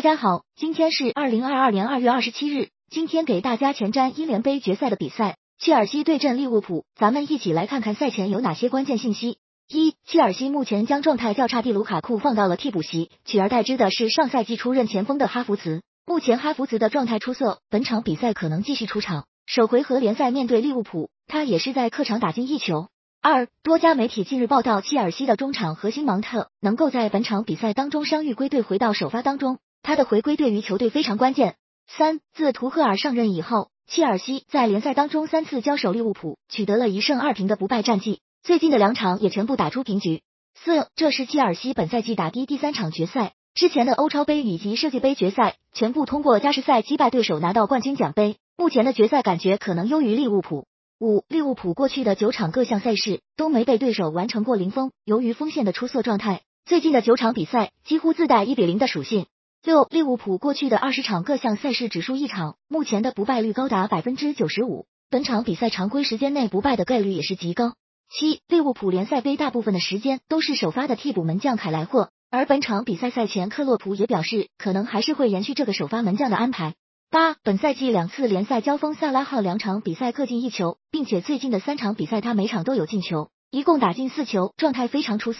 大家好，今天是二零二二年二月二十七日。今天给大家前瞻英联杯决赛的比赛，切尔西对阵利物浦，咱们一起来看看赛前有哪些关键信息。一、切尔西目前将状态较差的卢卡库放到了替补席，取而代之的是上赛季出任前锋的哈弗茨。目前哈弗茨的状态出色，本场比赛可能继续出场。首回合联赛面对利物浦，他也是在客场打进一球。二、多家媒体近日报道，切尔西的中场核心芒特能够在本场比赛当中伤愈归队，回到首发当中。他的回归对于球队非常关键。三，自图赫尔上任以后，切尔西在联赛当中三次交手利物浦，取得了一胜二平的不败战绩，最近的两场也全部打出平局。四，这是切尔西本赛季打的第三场决赛，之前的欧超杯以及世界杯决赛全部通过加时赛击败对手拿到冠军奖杯，目前的决赛感觉可能优于利物浦。五，利物浦过去的九场各项赛事都没被对手完成过零封，由于锋线的出色状态，最近的九场比赛几乎自带一比零的属性。六，利物浦过去的二十场各项赛事只输一场，目前的不败率高达百分之九十五，本场比赛常规时间内不败的概率也是极高。七，利物浦联赛杯大部分的时间都是首发的替补门将凯莱霍，而本场比赛赛前克洛普也表示，可能还是会延续这个首发门将的安排。八，本赛季两次联赛交锋，萨拉赫两场比赛各进一球，并且最近的三场比赛他每场都有进球，一共打进四球，状态非常出色。